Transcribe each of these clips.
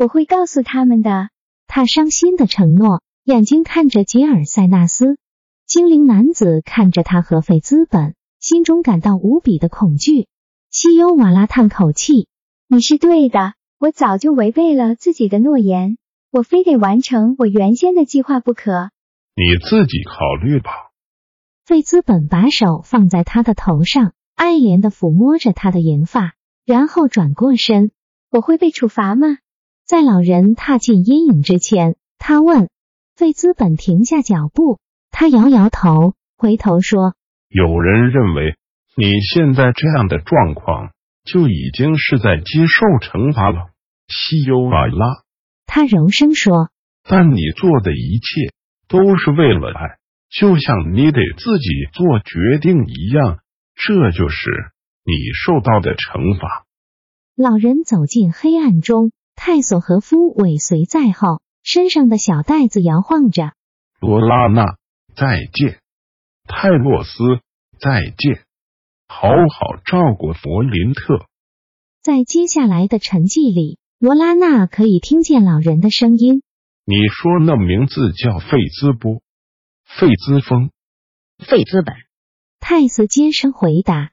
我会告诉他们的。他伤心的承诺，眼睛看着吉尔塞纳斯。精灵男子看着他和费兹本，心中感到无比的恐惧。西优瓦拉叹口气：“你是对的，我早就违背了自己的诺言，我非得完成我原先的计划不可。”你自己考虑吧。费兹本把手放在他的头上，爱怜的抚摸着他的银发，然后转过身：“我会被处罚吗？”在老人踏进阴影之前，他问费兹本停下脚步。他摇摇头，回头说：“有人认为你现在这样的状况就已经是在接受惩罚了。”西优瓦拉，他柔声说：“但你做的一切都是为了爱，就像你得自己做决定一样。这就是你受到的惩罚。”老人走进黑暗中。泰索和夫尾随在后，身上的小袋子摇晃着。罗拉娜，再见！泰洛斯，再见！好好照顾弗林特。在接下来的沉寂里，罗拉娜可以听见老人的声音：“你说那名字叫费兹波，费兹风，费兹本。”泰斯尖声回答：“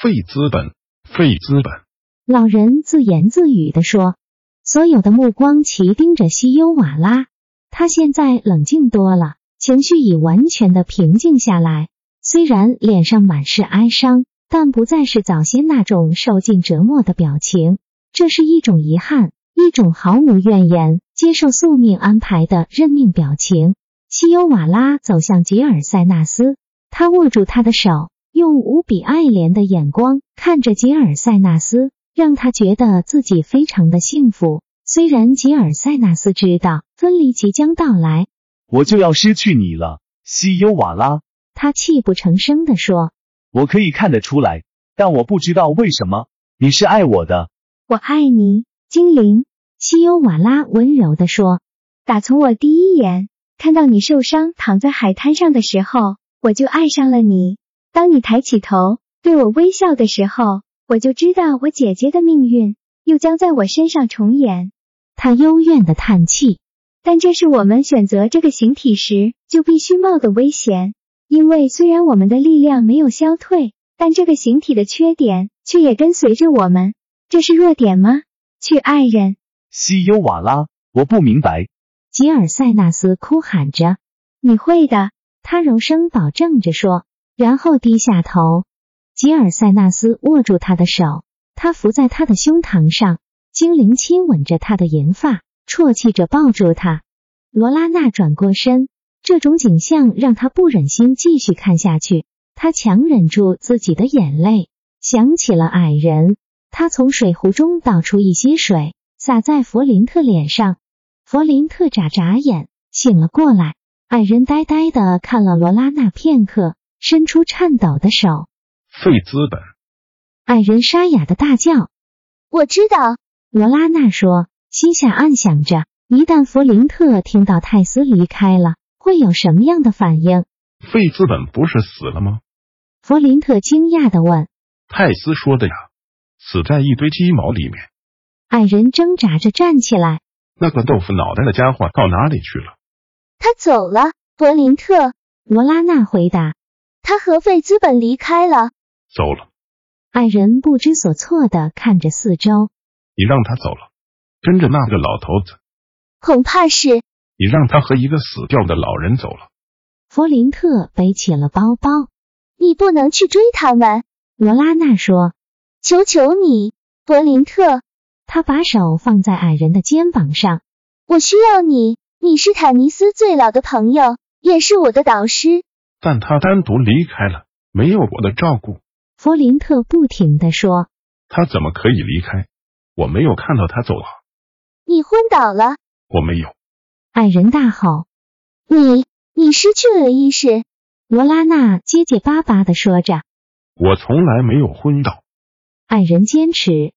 费兹本，费兹本。”老人自言自语地说。所有的目光齐盯着西优瓦拉，他现在冷静多了，情绪已完全的平静下来。虽然脸上满是哀伤，但不再是早先那种受尽折磨的表情。这是一种遗憾，一种毫无怨言、接受宿命安排的认命表情。西优瓦拉走向吉尔塞纳斯，他握住他的手，用无比爱怜的眼光看着吉尔塞纳斯。让他觉得自己非常的幸福。虽然吉尔塞纳斯知道分离即将到来，我就要失去你了，西优瓦拉。他泣不成声的说：“我可以看得出来，但我不知道为什么你是爱我的。我爱你，精灵。”西优瓦拉温柔的说：“打从我第一眼看到你受伤躺在海滩上的时候，我就爱上了你。当你抬起头对我微笑的时候。”我就知道，我姐姐的命运又将在我身上重演。他幽怨的叹气，但这是我们选择这个形体时就必须冒的危险。因为虽然我们的力量没有消退，但这个形体的缺点却也跟随着我们。这是弱点吗？去爱人，西优瓦拉，我不明白。吉尔塞纳斯哭喊着：“你会的。”他柔声保证着说，然后低下头。吉尔塞纳斯握住他的手，他伏在他的胸膛上，精灵亲吻着他的银发，啜泣着抱住他。罗拉娜转过身，这种景象让他不忍心继续看下去。他强忍住自己的眼泪，想起了矮人。他从水壶中倒出一些水，洒在弗林特脸上。弗林特眨眨眼，醒了过来。矮人呆呆的看了罗拉娜片刻，伸出颤抖的手。费资本，矮人沙哑的大叫：“我知道。”罗拉娜说，心下暗想着，一旦弗林特听到泰斯离开了，会有什么样的反应？费资本不是死了吗？弗林特惊讶的问。泰斯说的呀，死在一堆鸡毛里面。矮人挣扎着站起来。那个豆腐脑袋的家伙到哪里去了？他走了，弗林特。罗拉娜回答。他和费资本离开了。走了，矮人不知所措的看着四周。你让他走了，跟着那个老头子。恐怕是。你让他和一个死掉的老人走了。弗林特背起了包包。你不能去追他们，罗拉娜说。求求你，弗林特。他把手放在矮人的肩膀上。我需要你，你是坦尼斯最老的朋友，也是我的导师。但他单独离开了。没有我的照顾，弗林特不停的说：“他怎么可以离开？我没有看到他走啊，你昏倒了，我没有。矮人大吼。你你失去了意识。罗拉娜结结巴巴的说着。我从来没有昏倒。矮人坚持。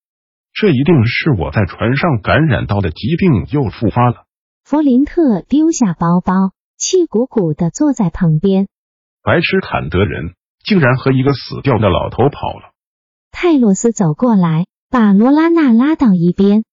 这一定是我在船上感染到的疾病又复发了。弗林特丢下包包，气鼓鼓的坐在旁边。白痴坎德人竟然和一个死掉的老头跑了。泰洛斯走过来，把罗拉娜拉到一边。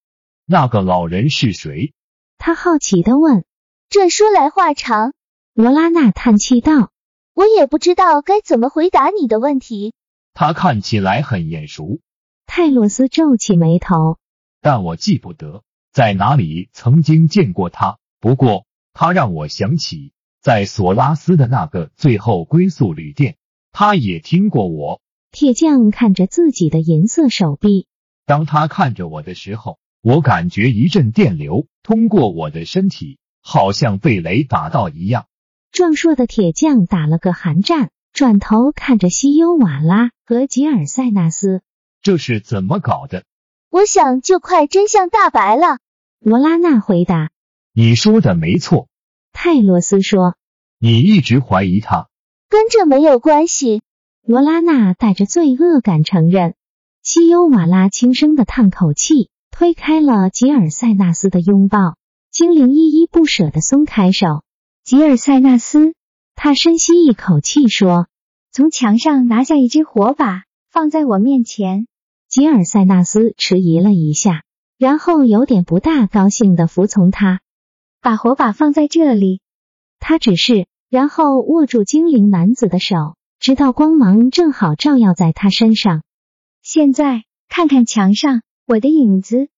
那个老人是谁？他好奇的问。这说来话长。罗拉娜叹气道：“我也不知道该怎么回答你的问题。”他看起来很眼熟。泰洛斯皱起眉头，但我记不得在哪里曾经见过他。不过他让我想起在索拉斯的那个最后归宿旅店，他也听过我。铁匠看着自己的银色手臂，当他看着我的时候，我感觉一阵电流通过我的身体，好像被雷打到一样。壮硕的铁匠打了个寒战，转头看着西优瓦拉和吉尔塞纳斯。这是怎么搞的？我想就快真相大白了。罗拉娜回答：“你说的没错。”泰罗斯说：“你一直怀疑他，跟这没有关系。”罗拉娜带着罪恶感承认。西优瓦拉轻声的叹口气，推开了吉尔塞纳斯的拥抱。精灵依依不舍的松开手。吉尔塞纳斯，他深吸一口气说：“从墙上拿下一只火把，放在我面前。”吉尔塞纳斯迟疑了一下，然后有点不大高兴的服从他，把火把放在这里。他指示，然后握住精灵男子的手，直到光芒正好照耀在他身上。现在看看墙上我的影子，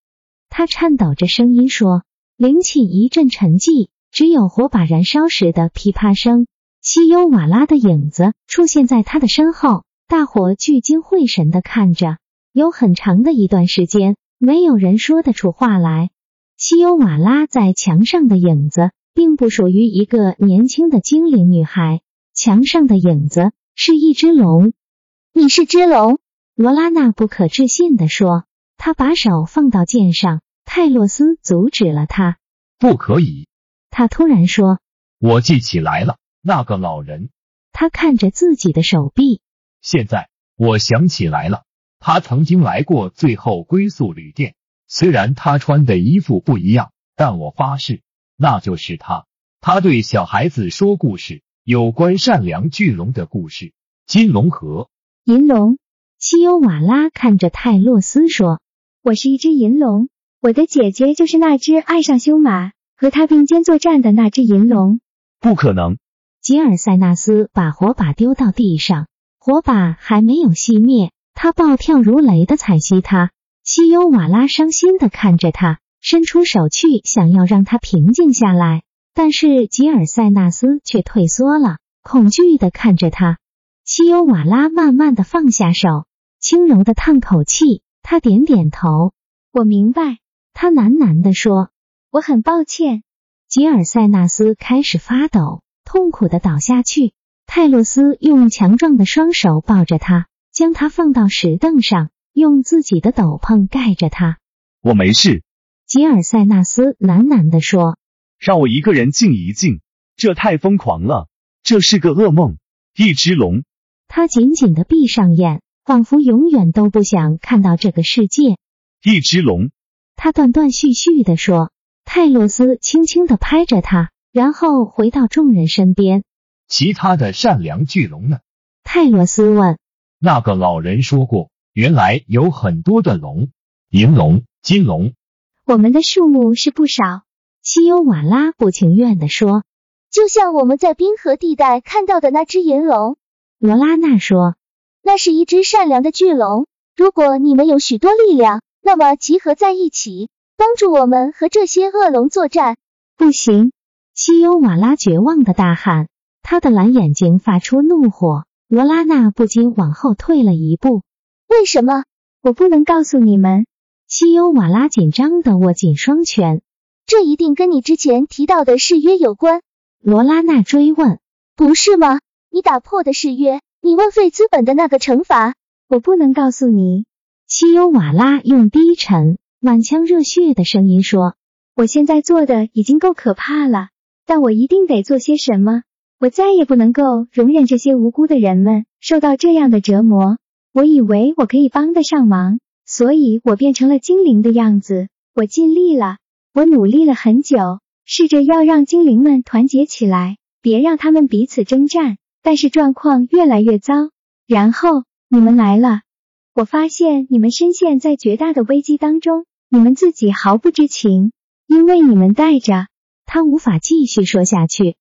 他颤抖着声音说，灵起一阵沉寂，只有火把燃烧时的噼啪声。西优瓦拉的影子出现在他的身后，大伙聚精会神的看着。有很长的一段时间，没有人说得出话来。西优瓦拉在墙上的影子，并不属于一个年轻的精灵女孩。墙上的影子是一只龙。你是只龙？罗拉娜不可置信地说。她把手放到剑上，泰洛斯阻止了她。不可以！他突然说。我记起来了，那个老人。他看着自己的手臂。现在我想起来了。他曾经来过最后归宿旅店，虽然他穿的衣服不一样，但我发誓那就是他。他对小孩子说故事，有关善良巨龙的故事。金龙和银龙。西欧瓦拉看着泰洛斯说：“我是一只银龙，我的姐姐就是那只爱上修马和他并肩作战的那只银龙。”不可能！吉尔塞纳斯把火把丢到地上，火把还没有熄灭。他暴跳如雷的踩熄它，西优瓦拉伤心的看着他，伸出手去想要让他平静下来，但是吉尔塞纳斯却退缩了，恐惧的看着他。西欧瓦拉慢慢的放下手，轻柔的叹口气，他点点头，我明白。他喃喃的说，我很抱歉。吉尔塞纳斯开始发抖，痛苦的倒下去。泰洛斯用强壮的双手抱着他。将他放到石凳上，用自己的斗篷盖着他。我没事，吉尔塞纳斯喃喃地说。让我一个人静一静，这太疯狂了，这是个噩梦。一只龙。他紧紧的闭上眼，仿佛永远都不想看到这个世界。一只龙。他断断续续的说。泰洛斯轻轻的拍着他，然后回到众人身边。其他的善良巨龙呢？泰洛斯问。那个老人说过，原来有很多的龙，银龙、金龙。我们的数目是不少。西欧瓦拉不情愿地说：“就像我们在冰河地带看到的那只银龙。”罗拉娜说：“那是一只善良的巨龙。如果你们有许多力量，那么集合在一起，帮助我们和这些恶龙作战。”不行！西欧瓦拉绝望的大喊，他的蓝眼睛发出怒火。罗拉娜不禁往后退了一步。为什么？我不能告诉你们。西优瓦拉紧张的握紧双拳。这一定跟你之前提到的誓约有关。罗拉娜追问：“不是吗？你打破的誓约，你问费资本的那个惩罚，我不能告诉你。”西优瓦拉用低沉满腔热血的声音说：“我现在做的已经够可怕了，但我一定得做些什么。我再也不能够容忍这些无辜的人们受到这样的折磨。我以为我可以帮得上忙，所以我变成了精灵的样子。我尽力了，我努力了很久，试着要让精灵们团结起来，别让他们彼此征战。但是状况越来越糟。然后你们来了。”我发现你们深陷在绝大的危机当中，你们自己毫不知情，因为你们带着他无法继续说下去。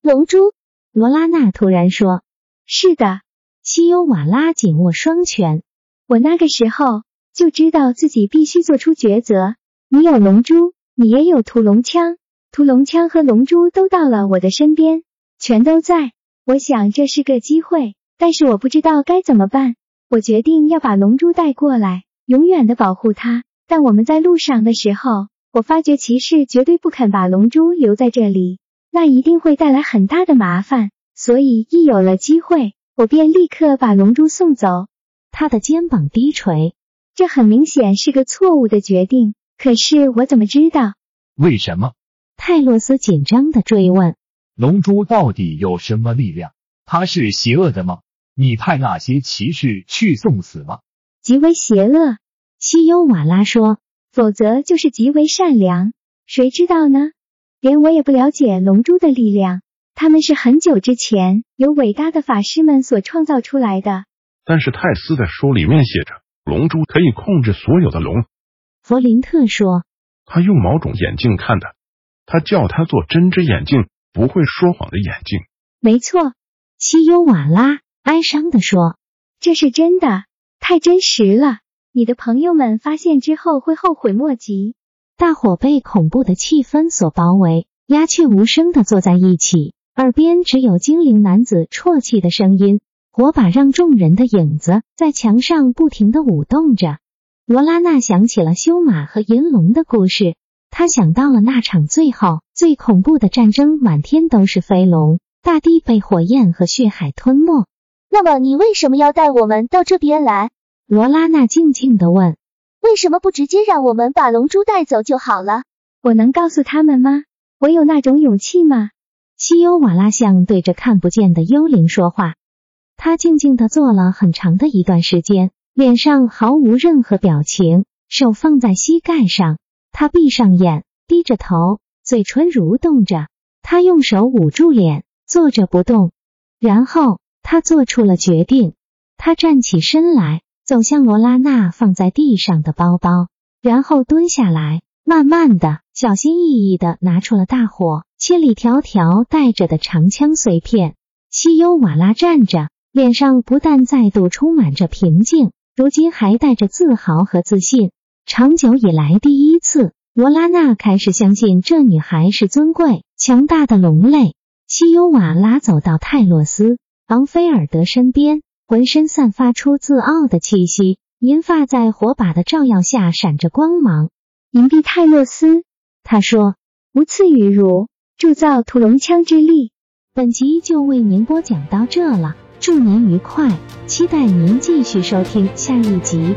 龙珠，罗拉娜突然说：“是的。”西优瓦拉紧握双拳。我那个时候就知道自己必须做出抉择。你有龙珠，你也有屠龙枪，屠龙枪和龙珠都到了我的身边，全都在。我想这是个机会，但是我不知道该怎么办。我决定要把龙珠带过来，永远的保护它。但我们在路上的时候，我发觉骑士绝对不肯把龙珠留在这里，那一定会带来很大的麻烦。所以一有了机会，我便立刻把龙珠送走。他的肩膀低垂，这很明显是个错误的决定。可是我怎么知道？为什么？泰洛斯紧张的追问。龙珠到底有什么力量？它是邪恶的吗？你派那些骑士去送死吗？极为邪恶，西优瓦拉说。否则就是极为善良。谁知道呢？连我也不了解龙珠的力量。他们是很久之前由伟大的法师们所创造出来的。但是泰斯的书里面写着，龙珠可以控制所有的龙。弗林特说。他用某种眼镜看的，他叫他做针织眼镜，不会说谎的眼镜。没错，西优瓦拉。哀伤的说：“这是真的，太真实了。你的朋友们发现之后会后悔莫及。”大伙被恐怖的气氛所包围，鸦雀无声的坐在一起，耳边只有精灵男子啜泣的声音。火把让众人的影子在墙上不停的舞动着。罗拉娜想起了修马和银龙的故事，她想到了那场最后最恐怖的战争，满天都是飞龙，大地被火焰和血海吞没。那么你为什么要带我们到这边来？罗拉娜静静的问。为什么不直接让我们把龙珠带走就好了？我能告诉他们吗？我有那种勇气吗？西欧瓦拉像对着看不见的幽灵说话。他静静的坐了很长的一段时间，脸上毫无任何表情，手放在膝盖上。他闭上眼，低着头，嘴唇蠕动着。他用手捂住脸，坐着不动，然后。他做出了决定，他站起身来，走向罗拉娜放在地上的包包，然后蹲下来，慢慢的、小心翼翼的拿出了大火千里迢迢带着的长枪碎片。西优瓦拉站着，脸上不但再度充满着平静，如今还带着自豪和自信。长久以来第一次，罗拉娜开始相信这女孩是尊贵、强大的龙类。西优瓦拉走到泰洛斯。昂菲尔德身边，浑身散发出自傲的气息，银发在火把的照耀下闪着光芒。银币泰洛斯，他说：“无赐予汝铸造屠龙枪之力。”本集就为您播讲到这了，祝您愉快，期待您继续收听下一集。